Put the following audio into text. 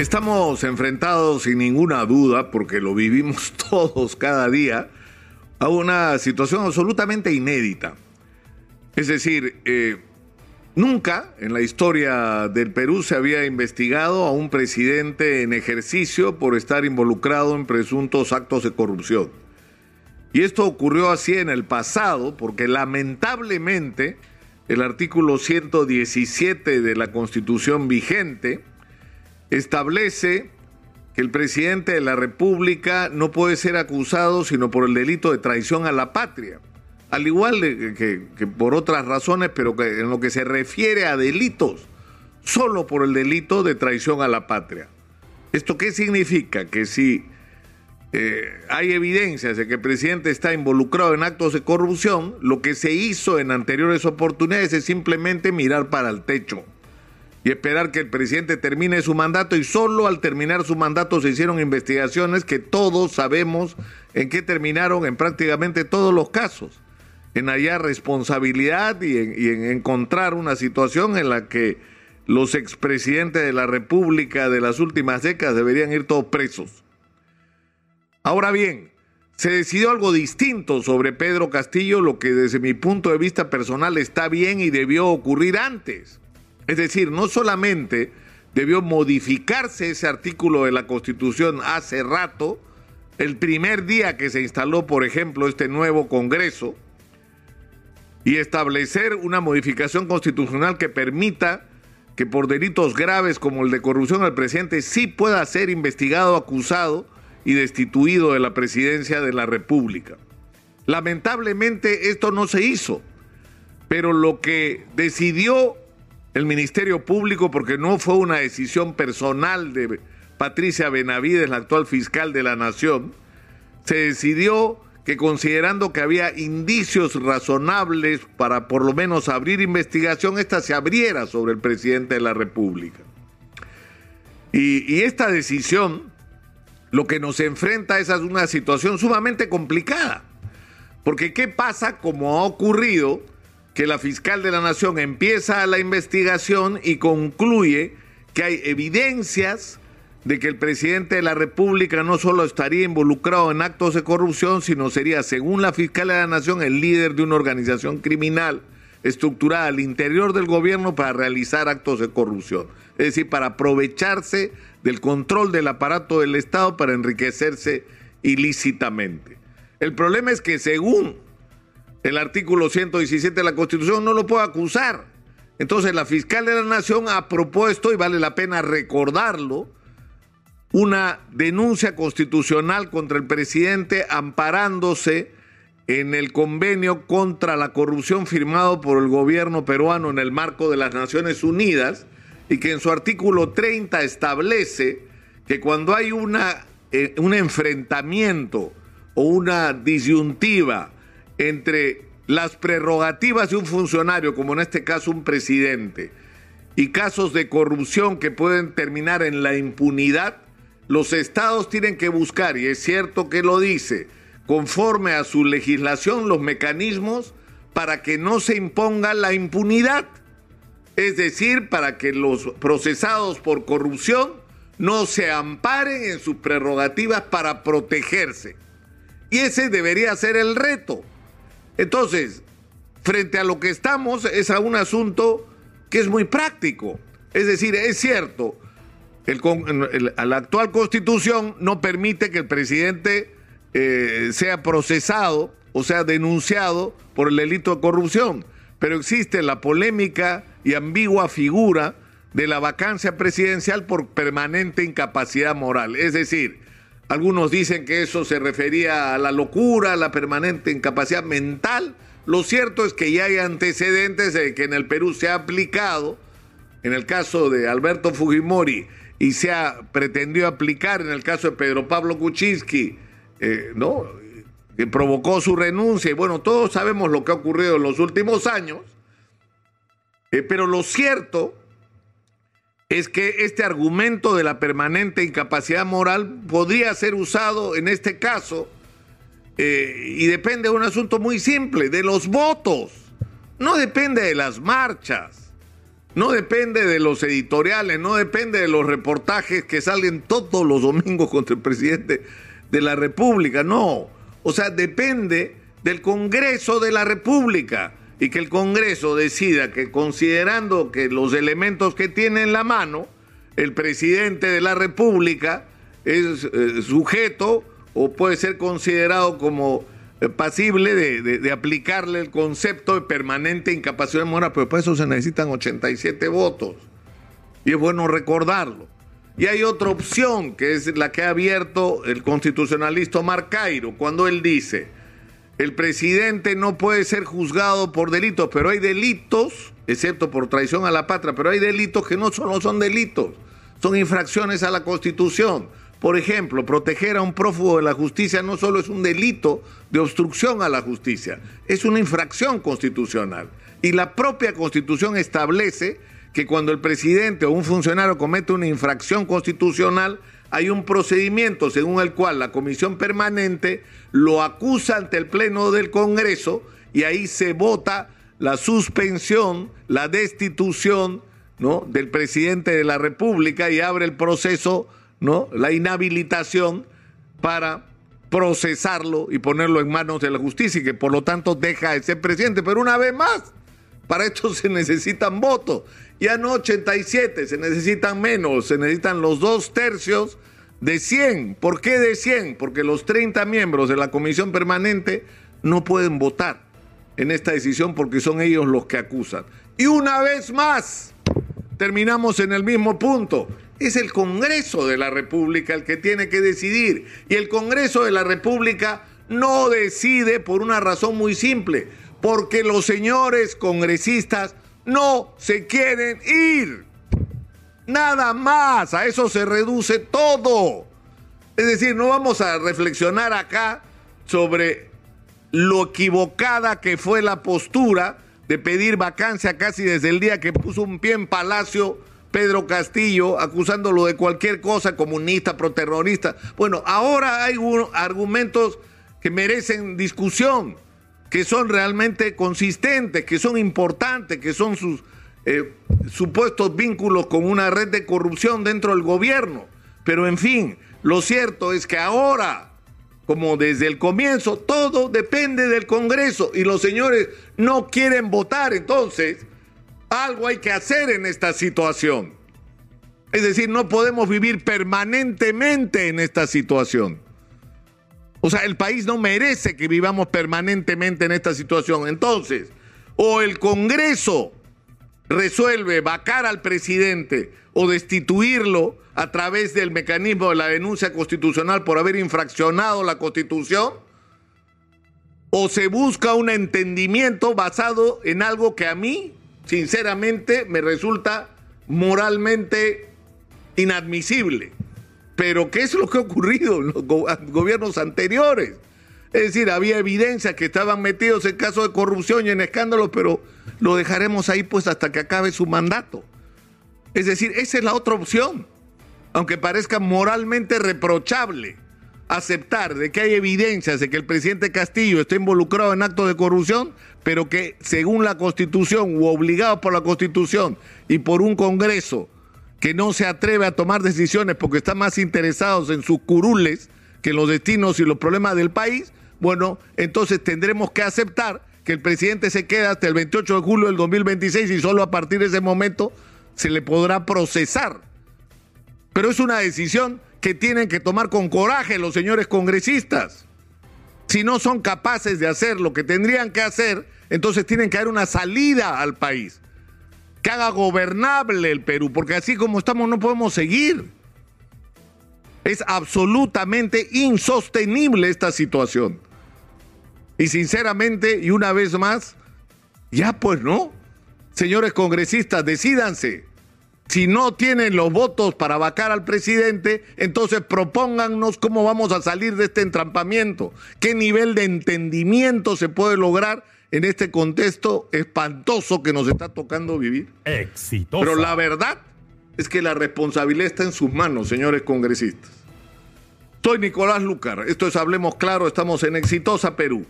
Estamos enfrentados sin ninguna duda, porque lo vivimos todos cada día, a una situación absolutamente inédita. Es decir, eh, nunca en la historia del Perú se había investigado a un presidente en ejercicio por estar involucrado en presuntos actos de corrupción. Y esto ocurrió así en el pasado, porque lamentablemente el artículo 117 de la Constitución vigente, establece que el presidente de la República no puede ser acusado sino por el delito de traición a la patria, al igual que, por otras razones, pero que en lo que se refiere a delitos, solo por el delito de traición a la patria. ¿Esto qué significa? Que si eh, hay evidencias de que el presidente está involucrado en actos de corrupción, lo que se hizo en anteriores oportunidades es simplemente mirar para el techo y esperar que el presidente termine su mandato y solo al terminar su mandato se hicieron investigaciones que todos sabemos en qué terminaron en prácticamente todos los casos, en hallar responsabilidad y en, y en encontrar una situación en la que los expresidentes de la República de las últimas décadas deberían ir todos presos. Ahora bien, se decidió algo distinto sobre Pedro Castillo, lo que desde mi punto de vista personal está bien y debió ocurrir antes. Es decir, no solamente debió modificarse ese artículo de la Constitución hace rato, el primer día que se instaló, por ejemplo, este nuevo Congreso, y establecer una modificación constitucional que permita que por delitos graves como el de corrupción el presidente sí pueda ser investigado, acusado y destituido de la presidencia de la República. Lamentablemente esto no se hizo, pero lo que decidió el Ministerio Público, porque no fue una decisión personal de Patricia Benavides, la actual fiscal de la Nación, se decidió que considerando que había indicios razonables para por lo menos abrir investigación, esta se abriera sobre el presidente de la República. Y, esta decisión lo que nos enfrenta es a una situación sumamente complicada. Porque ¿qué pasa como ha ocurrido? Que la fiscal de la nación empieza la investigación y concluye que hay evidencias de que el presidente de la República no solo estaría involucrado en actos de corrupción, sino sería, según la fiscal de la nación, el líder de una organización criminal estructurada al interior del gobierno para realizar actos de corrupción. Es decir, para aprovecharse del control del aparato del Estado para enriquecerse ilícitamente. El problema es que según el artículo 117 de la Constitución, no lo puede acusar. Entonces la fiscal de la Nación ha propuesto, y vale la pena recordarlo, una denuncia constitucional contra el presidente amparándose en el convenio contra la corrupción firmado por el gobierno peruano en el marco de las Naciones Unidas y que en su artículo 30 establece que cuando hay una, eh, un enfrentamiento o una disyuntiva entre las prerrogativas de un funcionario, como en este caso un presidente, y casos de corrupción que pueden terminar en la impunidad, los estados tienen que buscar, y es cierto que lo dice, conforme a su legislación, los mecanismos para que no se imponga la impunidad. Es decir, para que los procesados por corrupción no se amparen en sus prerrogativas para protegerse. Y ese debería ser el reto. Entonces, frente a lo que estamos, es a un asunto que es muy práctico. Es decir, es cierto, la actual constitución no permite que el presidente eh, sea procesado o sea denunciado por el delito de corrupción, pero existe la polémica y ambigua figura de la vacancia presidencial por permanente incapacidad moral. Es decir, algunos dicen que eso se refería a la locura, a la permanente incapacidad mental. Lo cierto es que ya hay antecedentes de que en el Perú se ha aplicado, en el caso de Alberto Fujimori, y se ha pretendido aplicar en el caso de Pedro Pablo Kuczynski, eh, ¿no? que provocó su renuncia. Y bueno, todos sabemos lo que ha ocurrido en los últimos años. Eh, pero lo cierto es que este argumento de la permanente incapacidad moral podría ser usado en este caso eh, y depende de un asunto muy simple, de los votos. No depende de las marchas, no depende de los editoriales, no depende de los reportajes que salen todos los domingos contra el presidente de la República, no. O sea, depende del Congreso de la República y que el Congreso decida que considerando que los elementos que tiene en la mano, el presidente de la República es eh, sujeto o puede ser considerado como eh, pasible de, aplicarle el concepto de permanente incapacidad moral, pero para eso se necesitan 87 votos. Y es bueno recordarlo. Y hay otra opción, que es la que ha abierto el constitucionalista Omar Cairo, cuando él dice, el presidente no puede ser juzgado por delitos, pero hay delitos, excepto por traición a la patria, pero hay delitos que no solo son delitos, son infracciones a la Constitución. Por ejemplo, proteger a un prófugo de la justicia no solo es un delito de obstrucción a la justicia, es una infracción constitucional. Y la propia Constitución establece que cuando el presidente o un funcionario comete una infracción constitucional, hay un procedimiento según el cual la comisión permanente lo acusa ante el Pleno del Congreso y ahí se vota la suspensión, la destitución ¿no? del presidente de la República y abre el proceso ¿no? La inhabilitación para procesarlo y ponerlo en manos de la justicia y que por lo tanto deja de ser presidente. Pero una vez más, para esto se necesitan votos. Ya no 87, se necesitan menos, se necesitan los dos tercios de 100. ¿Por qué de 100? Porque los 30 miembros de la comisión permanente no pueden votar en esta decisión porque son ellos los que acusan. Y una vez más, terminamos en el mismo punto. Es el Congreso de la República el que tiene que decidir. Y el Congreso de la República no decide por una razón muy simple, porque los señores congresistas no se quieren ir. Nada más, a eso se reduce todo. Es decir, no vamos a reflexionar acá sobre lo equivocada que fue la postura de pedir vacancia casi desde el día que puso un pie en Palacio Pedro Castillo, acusándolo de cualquier cosa, comunista, proterrorista. Bueno, ahora hay argumentos que merecen discusión, que son realmente consistentes, que son importantes, que son sus eh, supuestos vínculos con una red de corrupción dentro del gobierno. Pero en fin, lo cierto es que ahora, como desde el comienzo, todo depende del Congreso y los señores no quieren votar. Entonces, algo hay que hacer en esta situación. Es decir, no podemos vivir permanentemente en esta situación. O sea, el país no merece que vivamos permanentemente en esta situación. Entonces, o el Congreso resuelve vacar al presidente o destituirlo a través del mecanismo de la denuncia constitucional por haber infraccionado la constitución, o se busca un entendimiento basado en algo que a mí sinceramente me resulta moralmente inadmisible. Pero ¿qué es lo que ha ocurrido en los gobiernos anteriores? Es decir, había evidencia que estaban metidos en casos de corrupción y en escándalos, pero lo dejaremos ahí pues hasta que acabe su mandato. Es decir, esa es la otra opción, aunque parezca moralmente reprochable aceptar de que hay evidencias de que el presidente Castillo está involucrado en actos de corrupción, pero que según la Constitución o obligado por la Constitución y por un Congreso que no se atreve a tomar decisiones porque están más interesados en sus curules que en los destinos y los problemas del país, bueno, entonces tendremos que aceptar que el presidente se queda hasta el 28 de julio del 2026 y solo a partir de ese momento se le podrá procesar. Pero es una decisión que tienen que tomar con coraje los señores congresistas. Si no son capaces de hacer lo que tendrían que hacer, entonces tienen que dar una salida al país, que haga gobernable el Perú, porque así como estamos no podemos seguir. Es absolutamente insostenible esta situación. Y sinceramente, y una vez más, ya pues no. Señores congresistas, decídanse. Si no tienen los votos para vacar al presidente, entonces propóngannos cómo vamos a salir de este entrampamiento, qué nivel de entendimiento se puede lograr en este contexto espantoso que nos está tocando vivir. Exitoso. Pero la verdad es que la responsabilidad está en sus manos, señores congresistas. Soy Nicolás Lucar, esto es Hablemos Claro, estamos en Exitosa Perú.